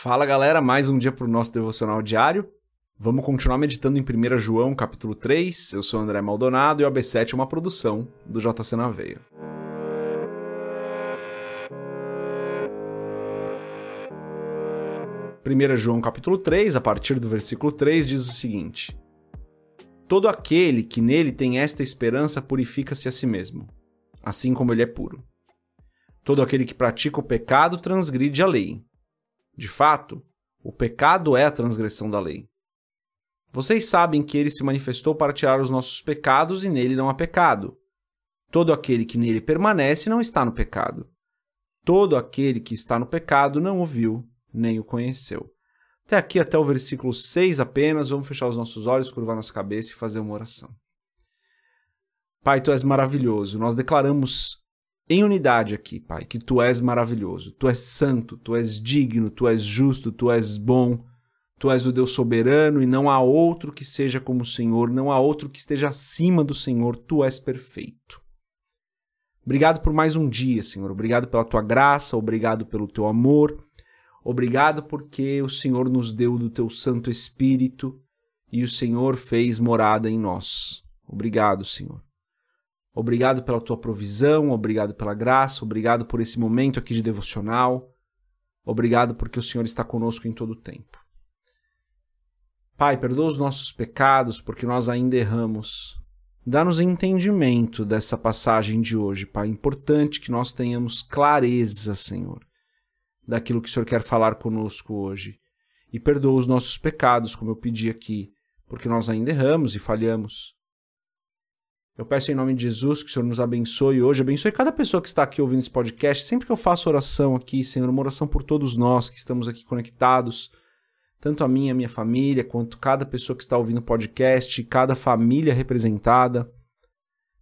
Fala galera, mais um dia para o nosso devocional diário. Vamos continuar meditando em 1 João capítulo 3. Eu sou André Maldonado e o AB7 é uma produção do JC na Veia. João capítulo 3, a partir do versículo 3, diz o seguinte: Todo aquele que nele tem esta esperança purifica-se a si mesmo, assim como ele é puro. Todo aquele que pratica o pecado transgride a lei. De fato, o pecado é a transgressão da lei. Vocês sabem que ele se manifestou para tirar os nossos pecados e nele não há pecado. Todo aquele que nele permanece não está no pecado. Todo aquele que está no pecado não o viu, nem o conheceu. Até aqui, até o versículo 6 apenas, vamos fechar os nossos olhos, curvar nossa cabeça e fazer uma oração. Pai, tu és maravilhoso. Nós declaramos em unidade aqui, Pai, que tu és maravilhoso. Tu és santo, tu és digno, tu és justo, tu és bom. Tu és o Deus soberano e não há outro que seja como o Senhor, não há outro que esteja acima do Senhor. Tu és perfeito. Obrigado por mais um dia, Senhor. Obrigado pela tua graça, obrigado pelo teu amor. Obrigado porque o Senhor nos deu do teu Santo Espírito e o Senhor fez morada em nós. Obrigado, Senhor. Obrigado pela tua provisão, obrigado pela graça, obrigado por esse momento aqui de devocional. Obrigado porque o Senhor está conosco em todo o tempo. Pai, perdoa os nossos pecados porque nós ainda erramos. Dá-nos entendimento dessa passagem de hoje, Pai. É importante que nós tenhamos clareza, Senhor daquilo que o Senhor quer falar conosco hoje. E perdoa os nossos pecados, como eu pedi aqui, porque nós ainda erramos e falhamos. Eu peço em nome de Jesus que o Senhor nos abençoe hoje, abençoe cada pessoa que está aqui ouvindo esse podcast. Sempre que eu faço oração aqui, Senhor, uma oração por todos nós que estamos aqui conectados, tanto a minha, a minha família, quanto cada pessoa que está ouvindo o podcast, cada família representada.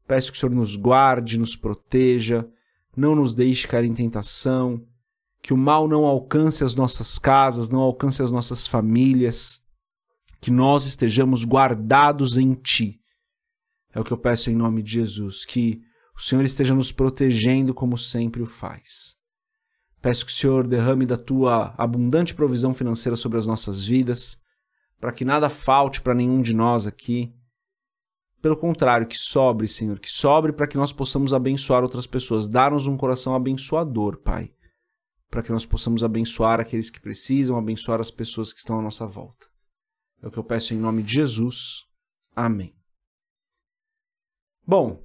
Peço que o Senhor nos guarde, nos proteja, não nos deixe cair em tentação, que o mal não alcance as nossas casas, não alcance as nossas famílias, que nós estejamos guardados em Ti. É o que eu peço em nome de Jesus, que o Senhor esteja nos protegendo como sempre o faz. Peço que o Senhor derrame da Tua abundante provisão financeira sobre as nossas vidas, para que nada falte para nenhum de nós aqui. Pelo contrário, que sobre, Senhor, que sobre para que nós possamos abençoar outras pessoas. Dar-nos um coração abençoador, Pai para que nós possamos abençoar aqueles que precisam, abençoar as pessoas que estão à nossa volta. É o que eu peço em nome de Jesus. Amém. Bom,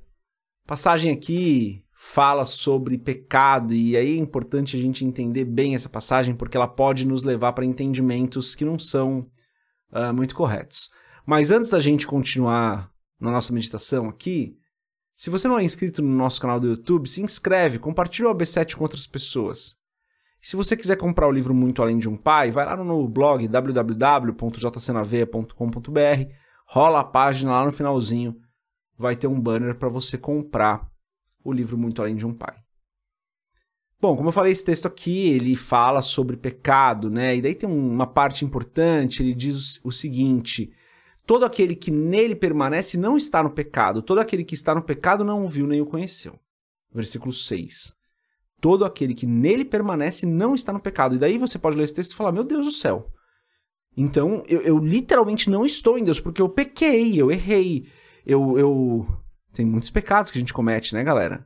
passagem aqui fala sobre pecado e aí é importante a gente entender bem essa passagem porque ela pode nos levar para entendimentos que não são uh, muito corretos. Mas antes da gente continuar na nossa meditação aqui, se você não é inscrito no nosso canal do YouTube, se inscreve, compartilha o AB7 com outras pessoas. Se você quiser comprar o livro Muito Além de um Pai, vai lá no blog www.jcnaveia.com.br, rola a página lá no finalzinho, vai ter um banner para você comprar o livro Muito Além de um Pai. Bom, como eu falei, esse texto aqui, ele fala sobre pecado, né? E daí tem uma parte importante, ele diz o seguinte: todo aquele que nele permanece não está no pecado, todo aquele que está no pecado não o viu nem o conheceu. Versículo 6 todo aquele que nele permanece não está no pecado. E daí você pode ler esse texto e falar: Meu Deus do céu. Então, eu, eu literalmente não estou em Deus, porque eu pequei, eu errei. Eu, eu. Tem muitos pecados que a gente comete, né, galera?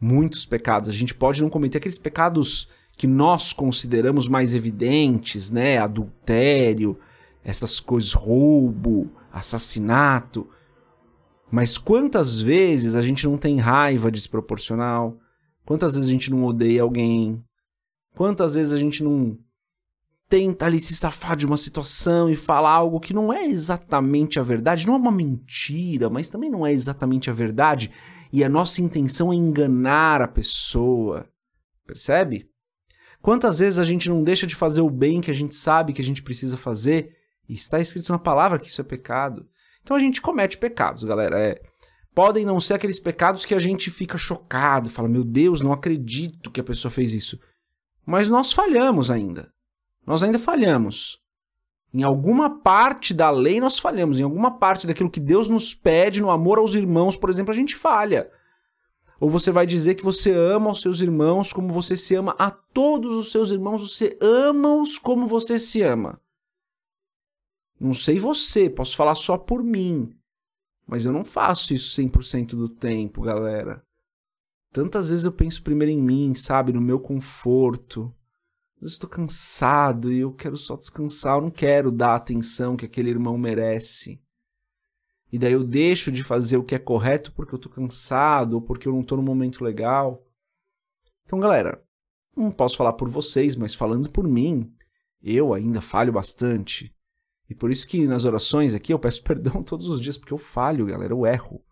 Muitos pecados. A gente pode não cometer aqueles pecados que nós consideramos mais evidentes, né? Adultério, essas coisas, roubo, assassinato. Mas quantas vezes a gente não tem raiva desproporcional? Quantas vezes a gente não odeia alguém? Quantas vezes a gente não tenta ali se safar de uma situação e falar algo que não é exatamente a verdade, não é uma mentira, mas também não é exatamente a verdade, e a nossa intenção é enganar a pessoa. Percebe? Quantas vezes a gente não deixa de fazer o bem que a gente sabe que a gente precisa fazer e está escrito na palavra que isso é pecado? Então a gente comete pecados, galera. É, podem não ser aqueles pecados que a gente fica chocado, fala, meu Deus, não acredito que a pessoa fez isso. Mas nós falhamos ainda. Nós ainda falhamos. Em alguma parte da lei nós falhamos, em alguma parte daquilo que Deus nos pede no amor aos irmãos, por exemplo, a gente falha. Ou você vai dizer que você ama os seus irmãos como você se ama a todos os seus irmãos, você ama-os como você se ama. Não sei você, posso falar só por mim. Mas eu não faço isso 100% do tempo, galera. Tantas vezes eu penso primeiro em mim, sabe? No meu conforto. Às vezes estou cansado e eu quero só descansar. Eu não quero dar a atenção que aquele irmão merece. E daí eu deixo de fazer o que é correto porque eu tô cansado ou porque eu não tô no momento legal. Então, galera, não posso falar por vocês, mas falando por mim, eu ainda falho bastante. E por isso que nas orações aqui eu peço perdão todos os dias, porque eu falho, galera, eu erro.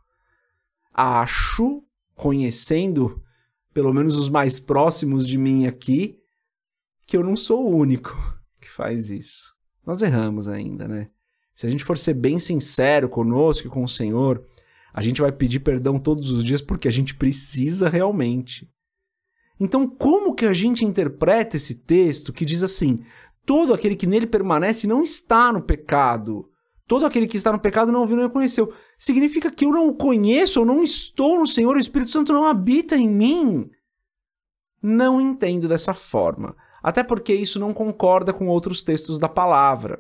Acho, conhecendo pelo menos os mais próximos de mim aqui, que eu não sou o único que faz isso. Nós erramos ainda, né? Se a gente for ser bem sincero conosco e com o Senhor, a gente vai pedir perdão todos os dias porque a gente precisa realmente. Então, como que a gente interpreta esse texto que diz assim: todo aquele que nele permanece não está no pecado? Todo aquele que está no pecado não ouviu nem conheceu. Significa que eu não o conheço, eu não estou no Senhor, o Espírito Santo não habita em mim. Não entendo dessa forma. Até porque isso não concorda com outros textos da palavra.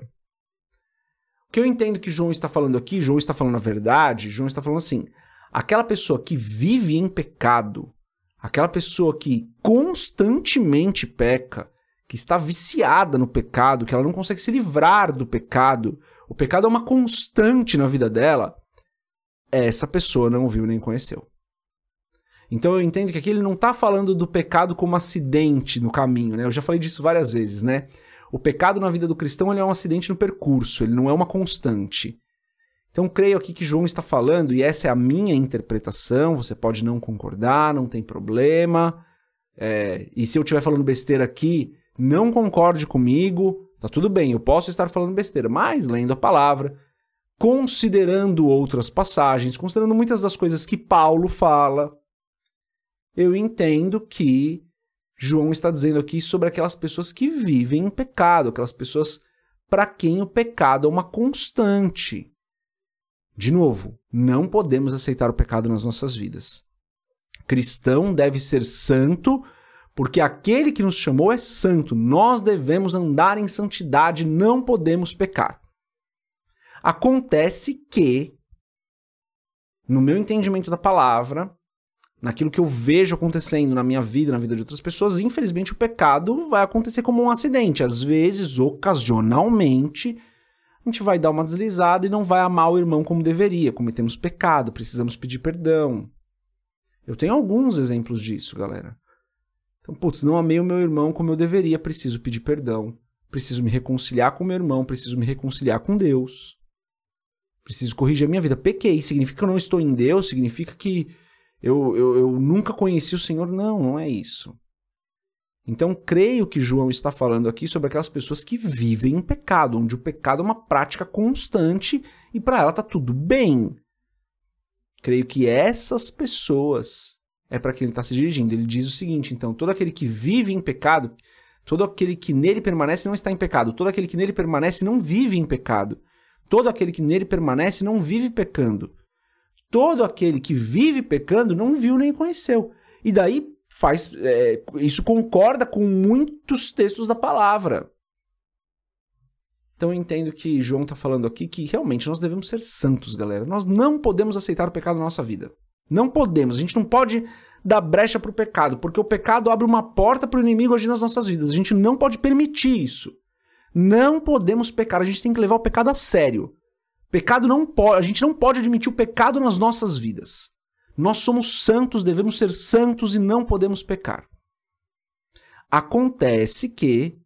O que eu entendo que João está falando aqui, João está falando a verdade, João está falando assim: aquela pessoa que vive em pecado, aquela pessoa que constantemente peca, que está viciada no pecado, que ela não consegue se livrar do pecado, o pecado é uma constante na vida dela, essa pessoa não viu nem conheceu. Então eu entendo que aqui ele não está falando do pecado como acidente no caminho, né? Eu já falei disso várias vezes, né? O pecado na vida do cristão é um acidente no percurso, ele não é uma constante. Então, creio aqui que João está falando, e essa é a minha interpretação. Você pode não concordar, não tem problema. É, e se eu estiver falando besteira aqui, não concorde comigo, tá tudo bem, eu posso estar falando besteira, mas lendo a palavra, considerando outras passagens, considerando muitas das coisas que Paulo fala, eu entendo que João está dizendo aqui sobre aquelas pessoas que vivem em pecado, aquelas pessoas para quem o pecado é uma constante. De novo, não podemos aceitar o pecado nas nossas vidas. Cristão deve ser santo, porque aquele que nos chamou é santo. Nós devemos andar em santidade, não podemos pecar. Acontece que, no meu entendimento da palavra, naquilo que eu vejo acontecendo na minha vida, na vida de outras pessoas, infelizmente o pecado vai acontecer como um acidente. Às vezes, ocasionalmente, a gente vai dar uma deslizada e não vai amar o irmão como deveria. Cometemos pecado, precisamos pedir perdão. Eu tenho alguns exemplos disso, galera. Então, putz, não amei o meu irmão como eu deveria, preciso pedir perdão. Preciso me reconciliar com meu irmão, preciso me reconciliar com Deus. Preciso corrigir a minha vida. Pequei, significa que eu não estou em Deus, significa que eu, eu, eu nunca conheci o Senhor. Não, não é isso. Então, creio que João está falando aqui sobre aquelas pessoas que vivem em pecado, onde o pecado é uma prática constante e para ela está tudo bem. Creio que essas pessoas é para quem ele está se dirigindo. Ele diz o seguinte: então, todo aquele que vive em pecado, todo aquele que nele permanece não está em pecado, todo aquele que nele permanece não vive em pecado, todo aquele que nele permanece não vive pecando todo aquele que vive pecando não viu nem conheceu. E daí faz é, isso concorda com muitos textos da palavra. Então eu entendo que João está falando aqui que realmente nós devemos ser santos, galera. Nós não podemos aceitar o pecado na nossa vida. Não podemos. A gente não pode dar brecha para o pecado, porque o pecado abre uma porta para o inimigo agir nas nossas vidas. A gente não pode permitir isso. Não podemos pecar. A gente tem que levar o pecado a sério. Pecado não pode, a gente não pode admitir o pecado nas nossas vidas. Nós somos santos, devemos ser santos e não podemos pecar. Acontece que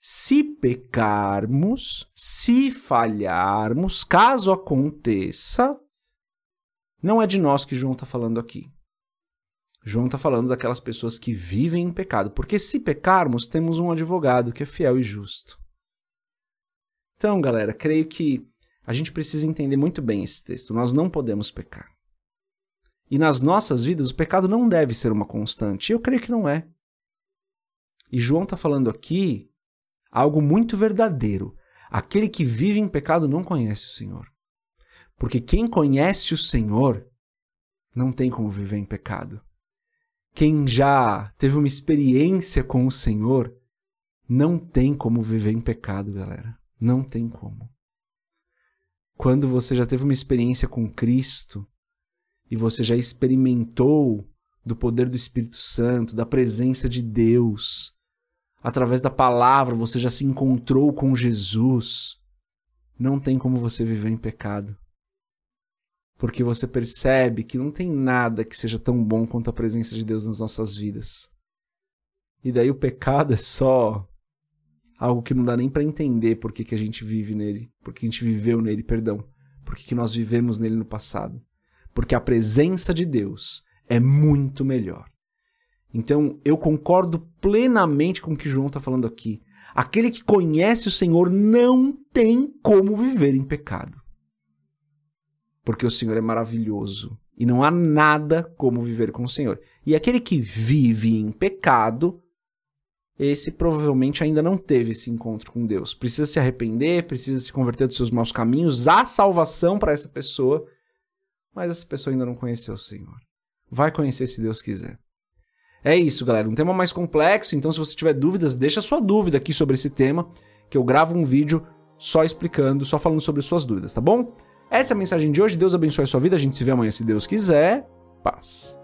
se pecarmos, se falharmos, caso aconteça, não é de nós que João está falando aqui. João está falando daquelas pessoas que vivem em pecado, porque se pecarmos, temos um advogado que é fiel e justo. Então, galera, creio que a gente precisa entender muito bem esse texto. Nós não podemos pecar. E nas nossas vidas, o pecado não deve ser uma constante. Eu creio que não é. E João está falando aqui algo muito verdadeiro. Aquele que vive em pecado não conhece o Senhor. Porque quem conhece o Senhor não tem como viver em pecado. Quem já teve uma experiência com o Senhor não tem como viver em pecado, galera. Não tem como. Quando você já teve uma experiência com Cristo e você já experimentou do poder do Espírito Santo, da presença de Deus, através da palavra você já se encontrou com Jesus, não tem como você viver em pecado. Porque você percebe que não tem nada que seja tão bom quanto a presença de Deus nas nossas vidas. E daí o pecado é só algo que não dá nem para entender por que, que a gente vive nele, porque a gente viveu nele, perdão, por que, que nós vivemos nele no passado. Porque a presença de Deus é muito melhor. Então, eu concordo plenamente com o que João está falando aqui. Aquele que conhece o Senhor não tem como viver em pecado. Porque o Senhor é maravilhoso e não há nada como viver com o Senhor. E aquele que vive em pecado esse provavelmente ainda não teve esse encontro com Deus. Precisa se arrepender, precisa se converter dos seus maus caminhos, há salvação para essa pessoa, mas essa pessoa ainda não conheceu o Senhor. Vai conhecer se Deus quiser. É isso, galera. Um tema mais complexo, então se você tiver dúvidas, deixa sua dúvida aqui sobre esse tema, que eu gravo um vídeo só explicando, só falando sobre suas dúvidas, tá bom? Essa é a mensagem de hoje. Deus abençoe a sua vida. A gente se vê amanhã se Deus quiser. Paz.